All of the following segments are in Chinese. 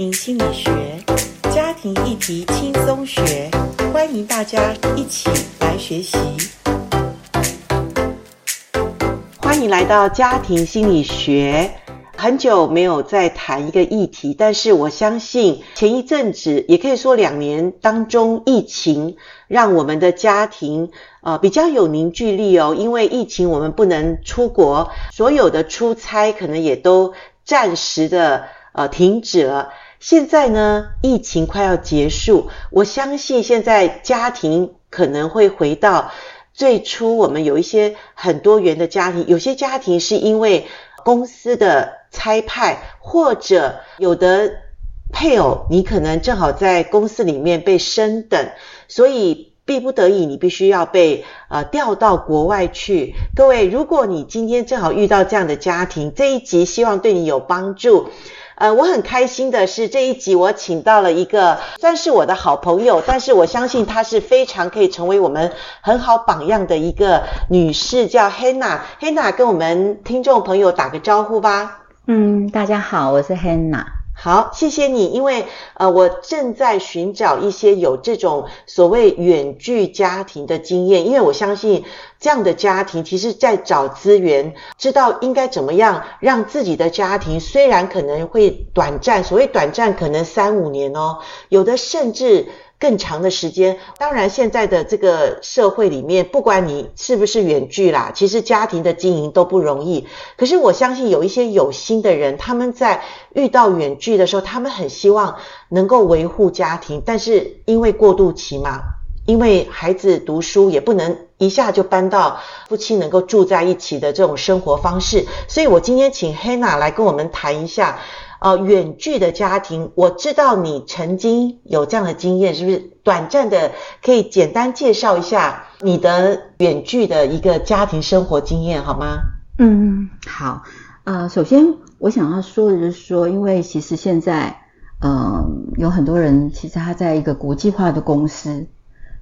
庭心理学，家庭议题轻松学，欢迎大家一起来学习。欢迎来到家庭心理学。很久没有再谈一个议题，但是我相信前一阵子，也可以说两年当中，疫情让我们的家庭呃比较有凝聚力哦。因为疫情，我们不能出国，所有的出差可能也都暂时的呃停止了。现在呢，疫情快要结束，我相信现在家庭可能会回到最初我们有一些很多元的家庭，有些家庭是因为公司的差派，或者有的配偶你可能正好在公司里面被升等，所以逼不得已你必须要被呃调到国外去。各位，如果你今天正好遇到这样的家庭，这一集希望对你有帮助。呃，我很开心的是这一集我请到了一个算是我的好朋友，但是我相信她是非常可以成为我们很好榜样的一个女士，叫 Hannah。Hannah 跟我们听众朋友打个招呼吧。嗯，大家好，我是 Hannah。好，谢谢你，因为呃，我正在寻找一些有这种所谓远距家庭的经验，因为我相信这样的家庭，其实在找资源，知道应该怎么样让自己的家庭，虽然可能会短暂，所谓短暂可能三五年哦，有的甚至。更长的时间，当然现在的这个社会里面，不管你是不是远距啦，其实家庭的经营都不容易。可是我相信有一些有心的人，他们在遇到远距的时候，他们很希望能够维护家庭，但是因为过渡期嘛，因为孩子读书也不能一下就搬到夫妻能够住在一起的这种生活方式，所以我今天请 Hannah 来跟我们谈一下。呃，远距的家庭，我知道你曾经有这样的经验，是不是？短暂的可以简单介绍一下你的远距的一个家庭生活经验，好吗？嗯，好。呃，首先我想要说的就是说，因为其实现在，嗯、有很多人其实他在一个国际化的公司，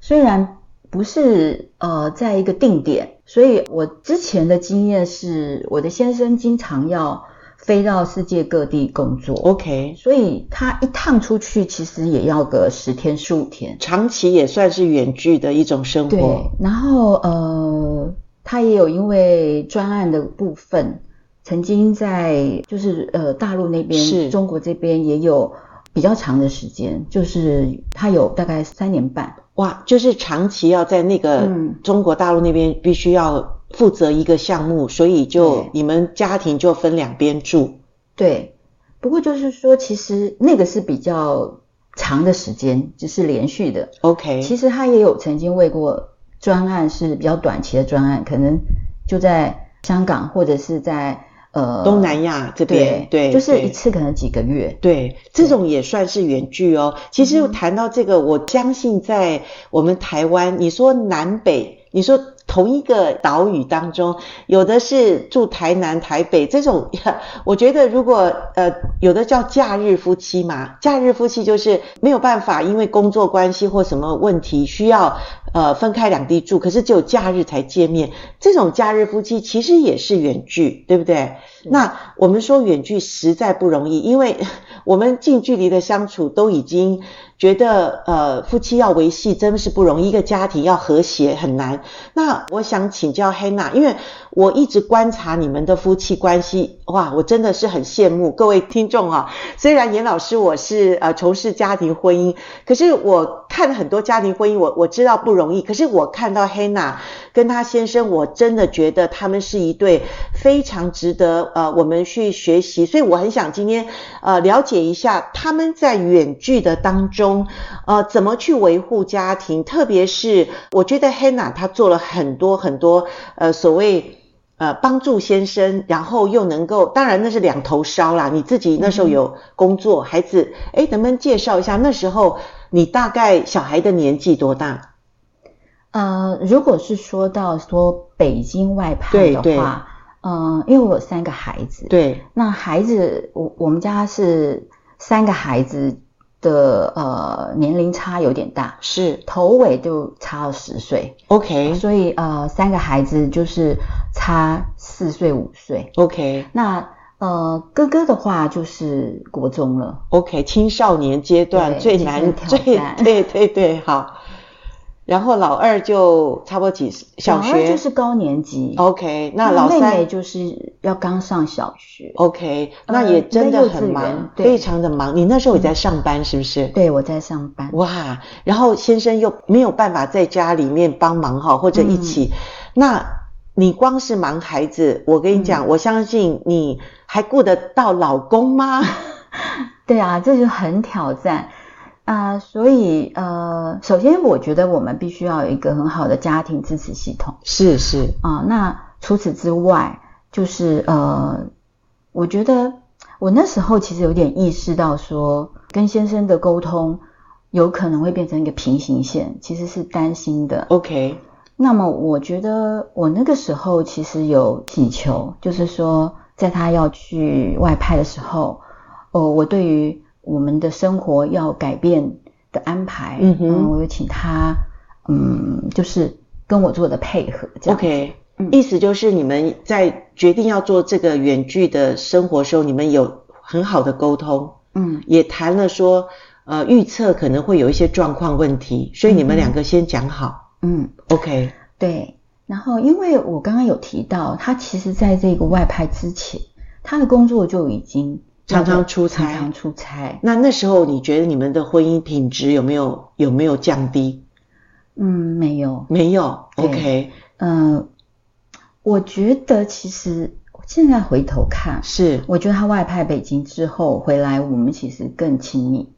虽然不是呃在一个定点，所以我之前的经验是，我的先生经常要。飞到世界各地工作，OK，所以他一趟出去其实也要个十天十五天，长期也算是远距的一种生活。对，然后呃，他也有因为专案的部分，曾经在就是呃大陆那边，是中国这边也有比较长的时间，就是他有大概三年半，哇，就是长期要在那个中国大陆那边必须要。负责一个项目，所以就你们家庭就分两边住。对，不过就是说，其实那个是比较长的时间，只是连续的。OK，其实他也有曾经为过专案是比较短期的专案，可能就在香港或者是在呃东南亚这边。对，对，就是一次可能几个月。对，这种也算是远距哦。其实谈到这个，嗯，我相信在我们台湾，你说南北，你说。同一个岛屿当中，有的是住台南、台北这种，我觉得如果呃有的叫假日夫妻嘛，假日夫妻就是没有办法，因为工作关系或什么问题需要呃分开两地住，可是只有假日才见面，这种假日夫妻其实也是远距，对不对？那我们说远距实在不容易，因为 我们近距离的相处都已经。觉得呃夫妻要维系真的是不容易，一个家庭要和谐很难。那我想请教黑娜因为我一直观察你们的夫妻关系，哇，我真的是很羡慕各位听众啊。虽然严老师我是呃从事家庭婚姻，可是我看了很多家庭婚姻，我我知道不容易。可是我看到 Hana 跟她先生，我真的觉得他们是一对非常值得呃我们去学习。所以我很想今天呃了解一下他们在远距的当中。呃，怎么去维护家庭？特别是我觉得 Hannah 她做了很多很多，呃，所谓呃帮助先生，然后又能够，当然那是两头烧啦。你自己那时候有工作，嗯、孩子，哎，能不能介绍一下那时候你大概小孩的年纪多大？呃，如果是说到说北京外派的话，嗯、呃，因为我有三个孩子，对，那孩子我我们家是三个孩子。的呃年龄差有点大，是头尾就差了十岁，OK，所以呃三个孩子就是差四岁五岁，OK，那呃，哥哥的话就是国中了。OK，青少年阶段最难最对对对，好。然后老二就差不多几小学，老二就是高年级。OK，那老三妹妹就是要刚上小学。OK，那也真的很忙，非常的忙。你那时候也在上班是不是？对，我在上班。哇，然后先生又没有办法在家里面帮忙哈，或者一起。嗯、那你光是忙孩子，我跟你讲，嗯、我相信你还顾得到老公吗？对啊，这就很挑战。啊、呃，所以呃，首先我觉得我们必须要有一个很好的家庭支持系统。是是啊、呃，那除此之外，就是呃，我觉得我那时候其实有点意识到说，跟先生的沟通有可能会变成一个平行线，其实是担心的。OK，那么我觉得我那个时候其实有祈求，就是说，在他要去外派的时候，哦、呃，我对于。我们的生活要改变的安排，嗯哼，嗯，我有请他，嗯，就是跟我做的配合，这样。OK，嗯，意思就是你们在决定要做这个远距的生活时候，你们有很好的沟通，嗯，也谈了说，呃，预测可能会有一些状况问题，所以你们两个先讲好，嗯，OK，对。然后，因为我刚刚有提到，他其实在这个外派之前，他的工作就已经。常常出差，常常出差。那那时候你觉得你们的婚姻品质有没有有没有降低？嗯，没有，没有。OK，嗯、呃，我觉得其实现在回头看，是我觉得他外派北京之后回来，我们其实更亲密。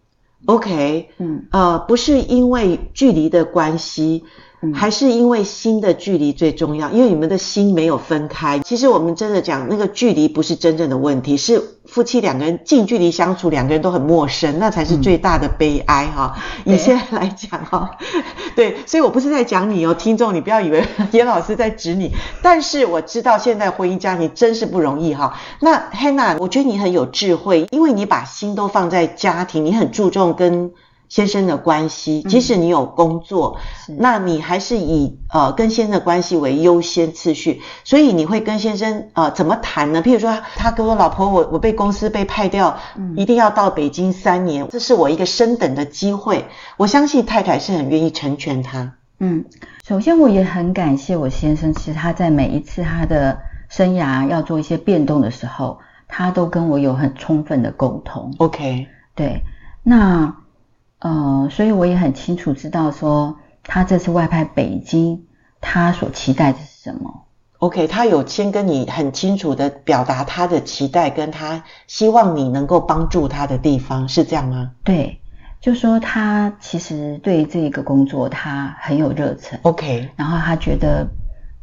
OK，嗯，呃，不是因为距离的关系。还是因为心的距离最重要，因为你们的心没有分开。其实我们真的讲，那个距离不是真正的问题，是夫妻两个人近距离相处，两个人都很陌生，那才是最大的悲哀哈。以现在来讲哈，对，所以我不是在讲你哦，听众，你不要以为严老师在指你，但是我知道现在婚姻家庭真是不容易哈。那 Hannah，我觉得你很有智慧，因为你把心都放在家庭，你很注重跟。先生的关系，即使你有工作，嗯、那你还是以呃跟先生的关系为优先次序，所以你会跟先生呃怎么谈呢？譬如说，他跟我老婆，我我被公司被派掉，嗯、一定要到北京三年，这是我一个升等的机会。我相信太太是很愿意成全他。嗯，首先我也很感谢我先生，其实他在每一次他的生涯要做一些变动的时候，他都跟我有很充分的沟通。OK，对，那。呃，所以我也很清楚知道说，他这次外派北京，他所期待的是什么？OK，他有先跟你很清楚的表达他的期待，跟他希望你能够帮助他的地方，是这样吗？对，就说他其实对这个工作他很有热忱，OK，然后他觉得，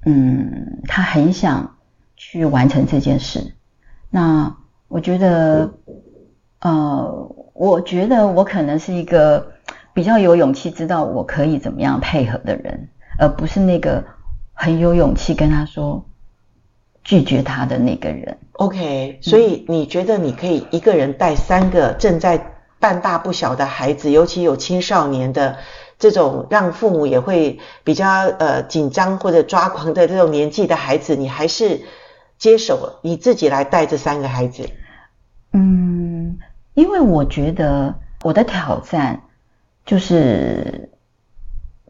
嗯，他很想去完成这件事。那我觉得，呃。我觉得我可能是一个比较有勇气，知道我可以怎么样配合的人，而不是那个很有勇气跟他说拒绝他的那个人。OK，所以你觉得你可以一个人带三个正在半大不小的孩子，尤其有青少年的这种让父母也会比较呃紧张或者抓狂的这种年纪的孩子，你还是接手，你自己来带这三个孩子？嗯。因为我觉得我的挑战就是，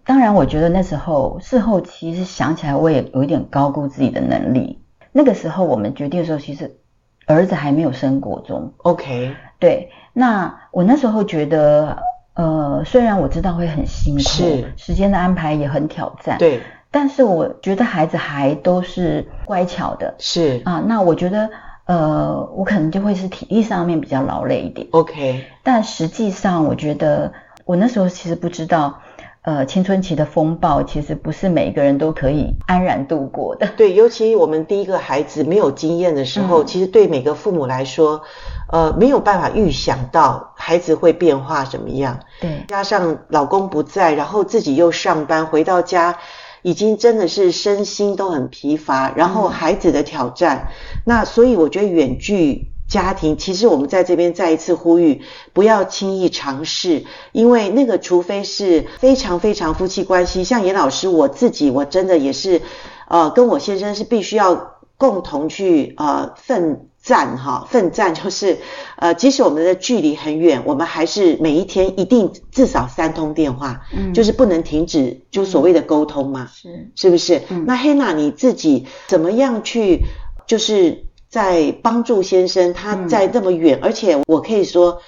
当然我觉得那时候事后其实想起来，我也有一点高估自己的能力。那个时候我们决定的时候，其实儿子还没有升国中。OK，对。那我那时候觉得，呃，虽然我知道会很辛苦，是时间的安排也很挑战，对。但是我觉得孩子还都是乖巧的，是啊。那我觉得。呃，我可能就会是体力上面比较劳累一点。OK，但实际上我觉得我那时候其实不知道，呃，青春期的风暴其实不是每一个人都可以安然度过的。对，尤其我们第一个孩子没有经验的时候，嗯、其实对每个父母来说，呃，没有办法预想到孩子会变化怎么样。对，加上老公不在，然后自己又上班，回到家。已经真的是身心都很疲乏，然后孩子的挑战，嗯、那所以我觉得远距家庭，其实我们在这边再一次呼吁，不要轻易尝试，因为那个除非是非常非常夫妻关系，像严老师我自己，我真的也是，呃，跟我先生是必须要共同去呃奋战哈，奋战就是，呃，即使我们的距离很远，我们还是每一天一定至少三通电话，嗯，就是不能停止，就所谓的沟通嘛，是、嗯，是不是？嗯、那 Hannah 你自己怎么样去，就是在帮助先生，他在那么远，嗯、而且我可以说，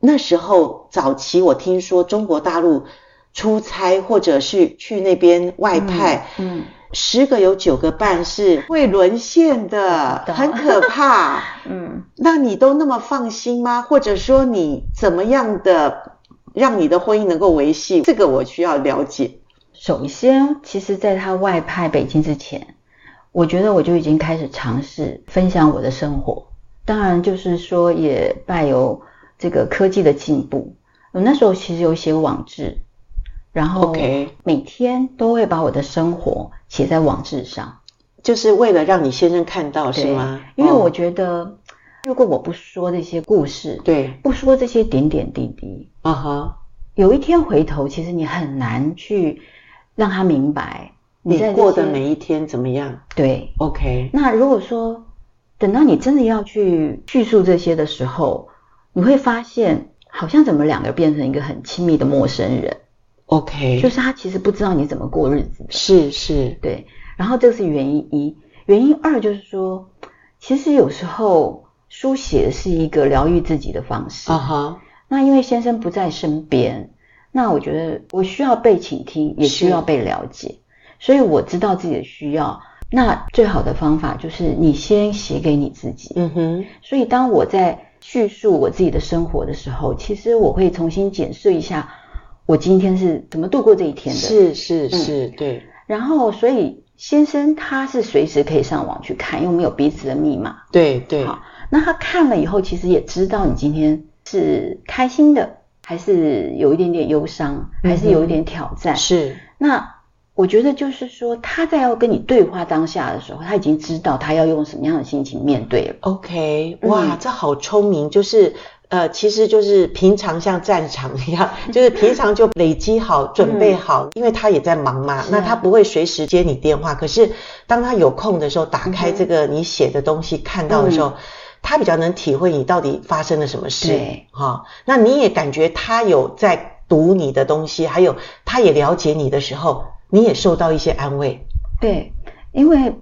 那时候早期我听说中国大陆出差或者是去那边外派，嗯。嗯十个有九个半是会沦陷的，很可怕。嗯，那你都那么放心吗？或者说你怎么样的让你的婚姻能够维系？这个我需要了解。首先，其实在他外派北京之前，我觉得我就已经开始尝试分享我的生活。当然，就是说也拜有这个科技的进步，我那时候其实有写网志。然后每天都会把我的生活写在网志上，就是为了让你先生看到，是吗？因为我觉得，如果我不说这些故事，对，不说这些点点滴滴，啊哈，有一天回头，其实你很难去让他明白你过的每一天怎么样。对，OK。那如果说等到你真的要去叙述这些的时候，你会发现，好像怎么两个变成一个很亲密的陌生人。OK，就是他其实不知道你怎么过日子的，是是，对。然后这是原因一，原因二就是说，其实有时候书写是一个疗愈自己的方式。啊哈、uh-huh. 那因为先生不在身边，那我觉得我需要被倾听，也需要被了解，所以我知道自己的需要。那最好的方法就是你先写给你自己。嗯哼。所以当我在叙述我自己的生活的时候，其实我会重新检视一下。我今天是怎么度过这一天的？是是是，嗯、对。然后，所以先生他是随时可以上网去看，因为没有彼此的密码。对对。好，那他看了以后，其实也知道你今天是开心的，还是有一点点忧伤，还是有一点挑战。嗯、是。那我觉得就是说，他在要跟你对话当下的时候，他已经知道他要用什么样的心情面对了。OK，哇，嗯、这好聪明，就是。呃，其实就是平常像战场一样，就是平常就累积好、准备好，嗯、因为他也在忙嘛，啊、那他不会随时接你电话。可是当他有空的时候，打开这个你写的东西，嗯、看到的时候，嗯、他比较能体会你到底发生了什么事。对，哈、哦，那你也感觉他有在读你的东西，还有他也了解你的时候，你也受到一些安慰。对，因为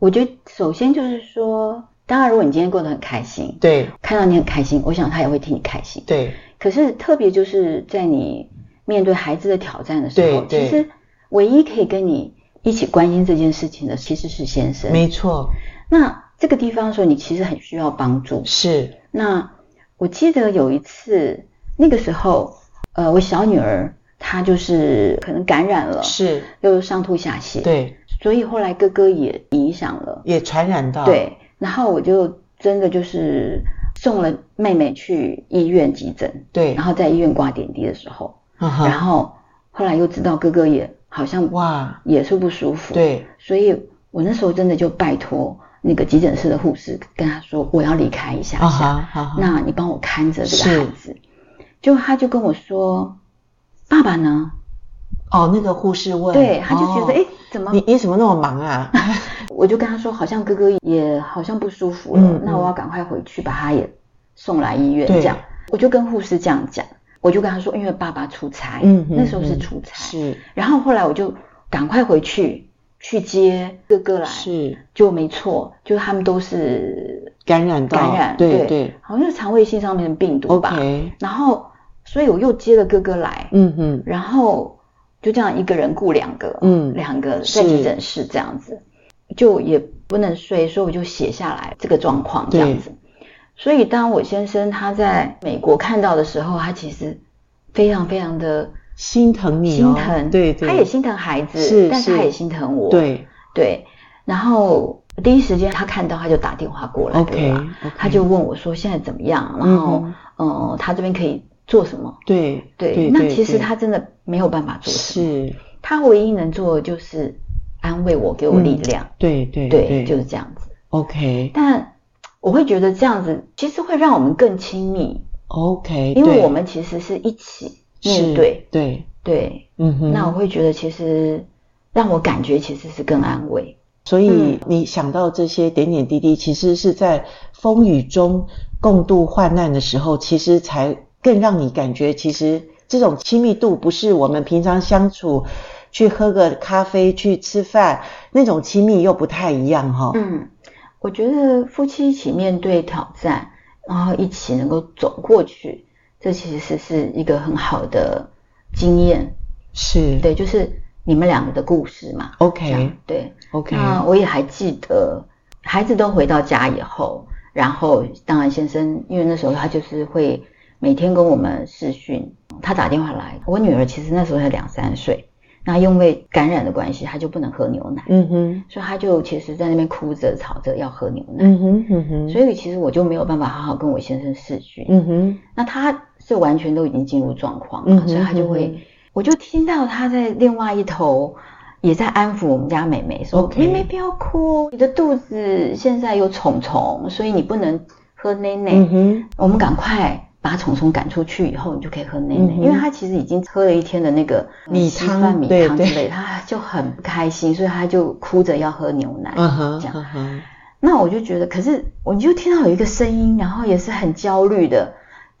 我觉得首先就是说。当然，如果你今天过得很开心，对，看到你很开心，我想他也会替你开心，对。可是特别就是在你面对孩子的挑战的时候，其实唯一可以跟你一起关心这件事情的，其实是先生。没错。那这个地方的时候，你其实很需要帮助。是。那我记得有一次，那个时候，呃，我小女儿她就是可能感染了，是，又上吐下泻，对。所以后来哥哥也影响了，也传染到，对。然后我就真的就是送了妹妹去医院急诊，对，然后在医院挂点滴的时候，嗯、然后后来又知道哥哥也好像哇也是不舒服，对，所以我那时候真的就拜托那个急诊室的护士跟他说我要离开一下下，嗯、那你帮我看着这个孩子，就他就跟我说爸爸呢？哦，那个护士问，对，他就觉得哎、哦，怎么？你你怎么那么忙啊？我就跟他说，好像哥哥也好像不舒服了，那我要赶快回去把他也送来医院。对。这样，我就跟护士这样讲，我就跟他说，因为爸爸出差，嗯，嗯那时候是出差，是。然后后来我就赶快回去去接哥哥来，是，就没错，就他们都是感染到。感染，对对，对。好像是肠胃性上面的病毒吧。然后，所以我又接了哥哥来，嗯嗯，然后就这样一个人雇两个，嗯，两个在急诊室这样子。就也不能睡，所以我就写下来这个状况这样子。所以当我先生他在美国看到的时候，他其实非常非常的心疼你，心疼，对对，他也心疼孩子，是，但是他也心疼我，对对。然后第一时间他看到，他就打电话过来，OK，他就问我说现在怎么样？然后嗯，他这边可以做什么？对对，那其实他真的没有办法做什么，是他唯一能做的就是。安慰我，给我力量。嗯、对对对，对，就是这样子。OK，但我会觉得这样子其实会让我们更亲密。OK，因为我们其实是一起面对。对对，嗯哼。那我会觉得其实让我感觉其实是更安慰。所以你想到这些点点滴滴，其实是在风雨中共度患难的时候，其实才更让你感觉，其实这种亲密度不是我们平常相处去喝个咖啡、去吃饭那种亲密又不太一样哈。嗯，我觉得夫妻一起面对挑战，然后一起能够走过去，这其实是一个很好的经验。是，对，就是。你们两个的故事嘛，OK，对，OK。那我也还记得，孩子都回到家以后，然后当然先生，因为那时候他就是会每天跟我们视讯，他打电话来。我女儿其实那时候才两三岁，那因为感染的关系，她就不能喝牛奶，嗯哼，所以她就其实在那边哭着吵着要喝牛奶，嗯哼嗯哼，所以其实我就没有办法好好跟我先生视讯，嗯哼，那他是完全都已经进入状况了，嗯哼，所以他就会。我就听到他在另外一头也在安抚我们家妹妹，说：“ Okay. 妹妹不要哭，你的肚子现在有虫虫，所以你不能喝奶奶。嗯哼，我们赶快把虫虫赶出去以后，你就可以喝奶奶。嗯，因为他其实已经喝了一天的那个米汤、米汤之类，他就很不开心，所以他就哭着要喝牛奶。这样。嗯，那我就觉得，可是我就听到有一个声音，然后也是很焦虑的。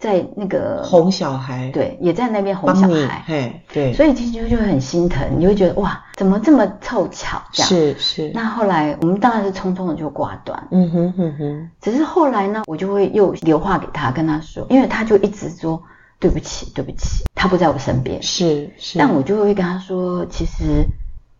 在那个哄小孩，对，也在那边哄小孩，嘿，对，所以其实就会很心疼，你会觉得哇，怎么这么凑巧这样？是是。那后来我们当然是匆匆的就挂断，嗯哼哼哼。只是后来呢，我就会又留话给他，跟他说，因为他就一直说对不起，对不起，他不在我身边，是是。但我就会跟他说，其实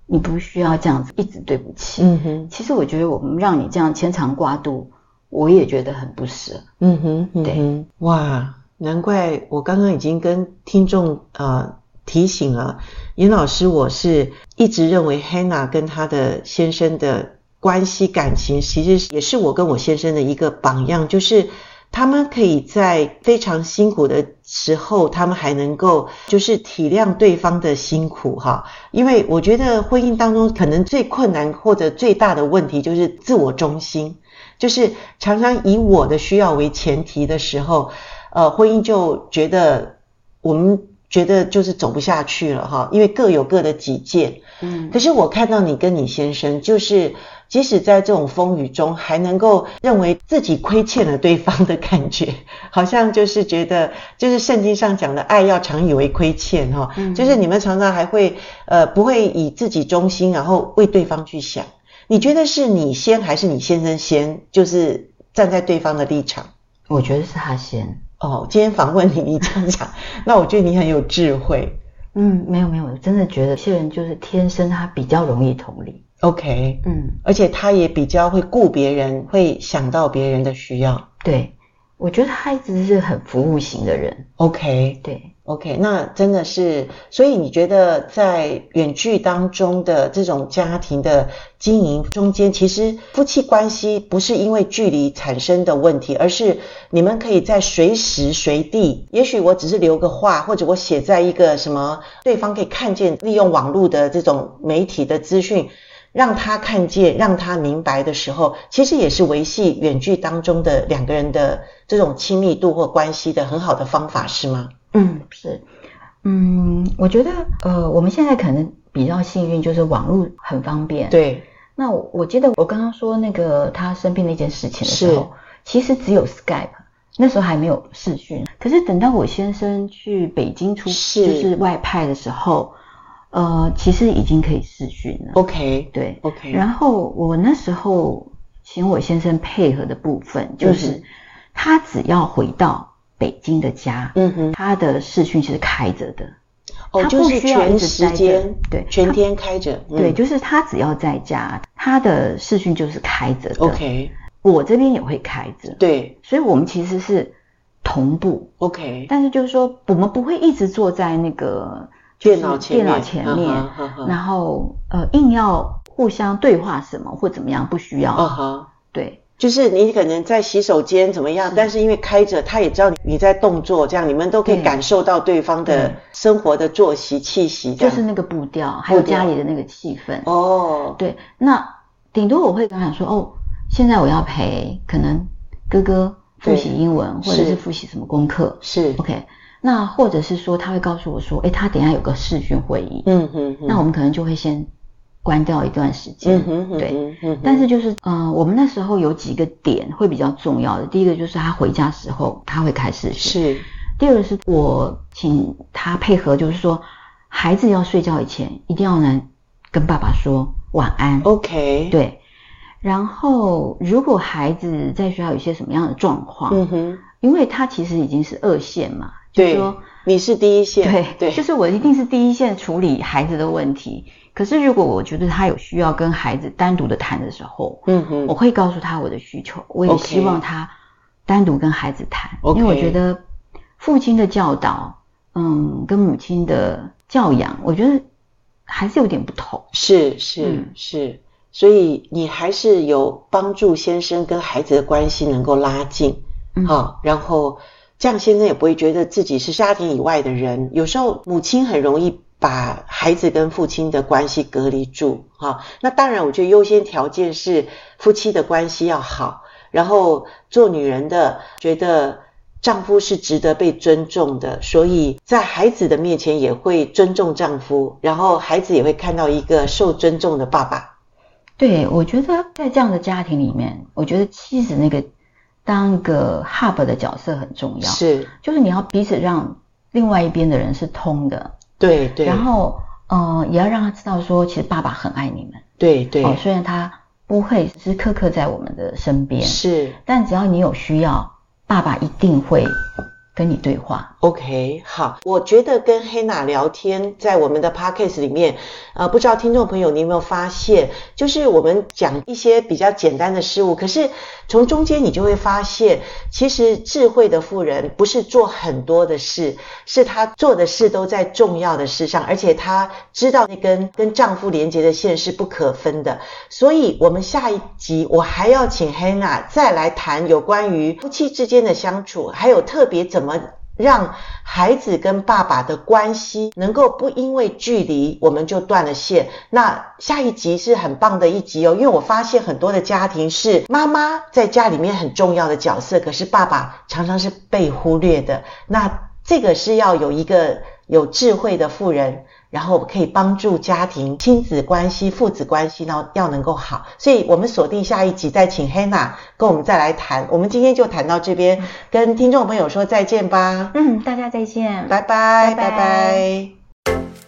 你不需要这样子一直对不起，嗯哼。其实我觉得我们让你这样牵肠挂肚。我也觉得很不舍，嗯哼，嗯哼，对，哇，难怪我刚刚已经跟听众呃提醒了，严老师，我是一直认为 Hannah 跟她的先生的关系感情，其实也是我跟我先生的一个榜样，就是他们可以在非常辛苦的时候，他们还能够就是体谅对方的辛苦哈，因为我觉得婚姻当中可能最困难或者最大的问题就是自我中心。就是常常以我的需要为前提的时候，呃，婚姻就觉得我们觉得就是走不下去了哈，因为各有各的己见。嗯，可是我看到你跟你先生，就是即使在这种风雨中，还能够认为自己亏欠了对方的感觉，好像就是觉得就是圣经上讲的爱要常以为亏欠哈，嗯，就是你们常常还会呃不会以自己中心，然后为对方去想。你觉得是你先还是你先生先？就是站在对方的立场。我觉得是他先。哦，今天访问你，你这样讲，那我觉得你很有智慧。嗯，没有没有，我真的觉得有些人就是天生他比较容易同理。OK，嗯，而且他也比较会顾别人，会想到别人的需要。对，我觉得他一直是很服务型的人。OK，对。OK，那真的是，所以你觉得在远距当中的这种家庭的经营中间，其实夫妻关系不是因为距离产生的问题，而是你们可以在随时随地，也许我只是留个话，或者我写在一个什么，对方可以看见，利用网络的这种媒体的资讯，让他看见，让他明白的时候，其实也是维系远距当中的两个人的这种亲密度或关系的很好的方法，是吗？嗯，是，嗯，我觉得，呃，我们现在可能比较幸运，就是网络很方便。对。那我，我记得我刚刚说那个他生病那件事情的时候，其实只有 Skype，那时候还没有视讯。可是等到我先生去北京出，是就是外派的时候，呃，其实已经可以视讯了。OK，对，OK。然后我那时候请我先生配合的部分，就是他只要回到。北京的家，嗯哼，他的视讯是开着的，哦，就是全时间，对，全天开着，对，就是他只要在家，他的视讯就是开着的，OK，我这边也会开着，对，所以我们其实是同步，OK，但是就是说我们不会一直坐在那个电脑前电脑前面，然后呃硬要互相对话什么或怎么样，不需要，对。就是你可能在洗手间怎么样，是。但是因为开着，他也知道你你在动作，这样你们都可以感受到对方的生活的作息气息，就是那个步调，还有家里的那个气氛。哦，对，那顶多我会跟他说，哦，现在我要陪可能哥哥复习英文，或者是复习什么功课，是。OK。那或者是说他会告诉我说，诶，他等一下有个视讯会议，嗯哼，哼，那我们可能就会先关掉一段时间。嗯哼，嗯哼对，但是就是嗯、呃，我们那时候有几个点会比较重要的。第一个就是他回家时候他会开视讯。是。第二个是我请他配合，就是说孩子要睡觉以前一定要能跟爸爸说晚安。OK。对。然后如果孩子在学校有些什么样的状况，嗯哼，因为他其实已经是二线嘛，对，就是说你是第一线，对对，就是我一定是第一线处理孩子的问题。可是如果我觉得他有需要跟孩子单独的谈的时候，嗯哼，我会告诉他我的需求，我也希望他单独跟孩子谈.因为我觉得父亲的教导，嗯，跟母亲的教养，我觉得还是有点不同。是是、嗯、是，所以你还是有帮助先生跟孩子的关系能够拉近，嗯，好，然后这样先生也不会觉得自己是家庭以外的人。有时候母亲很容易把孩子跟父亲的关系隔离住，哈，那当然我觉得优先条件是夫妻的关系要好，然后做女人的觉得丈夫是值得被尊重的，所以在孩子的面前也会尊重丈夫，然后孩子也会看到一个受尊重的爸爸。对，我觉得在这样的家庭里面，我觉得妻子那个当一个 hub 的角色很重要，是，就是你要彼此让另外一边的人是通的。对对，然后呃，也要让他知道说，其实爸爸很爱你们。对对，哦，虽然他不会时时刻刻在我们的身边，是，但只要你有需要，爸爸一定会跟你对话。OK，好，我觉得跟黑娜聊天，在我们的 Podcast 里面，呃，不知道听众朋友你有没有发现，就是我们讲一些比较简单的事物，可是从中间你就会发现，其实智慧的妇人不是做很多的事，是她做的事都在重要的事上，而且她知道那根跟丈夫连接的线是不可分的。所以，我们下一集我还要请黑娜再来谈有关于夫妻之间的相处，还有特别怎怎么。让孩子跟爸爸的关系能够不因为距离我们就断了线。那下一集是很棒的一集哦，因为我发现很多的家庭是妈妈在家里面很重要的角色，可是爸爸常常是被忽略的。那这个是要有一个有智慧的妇人。然后可以帮助家庭亲子关系、父子关系呢要能够好，所以我们锁定下一集再请 Hannah 跟我们再来谈。我们今天就谈到这边，跟听众朋友说再见吧。嗯，大家再见，拜拜，拜拜。拜拜。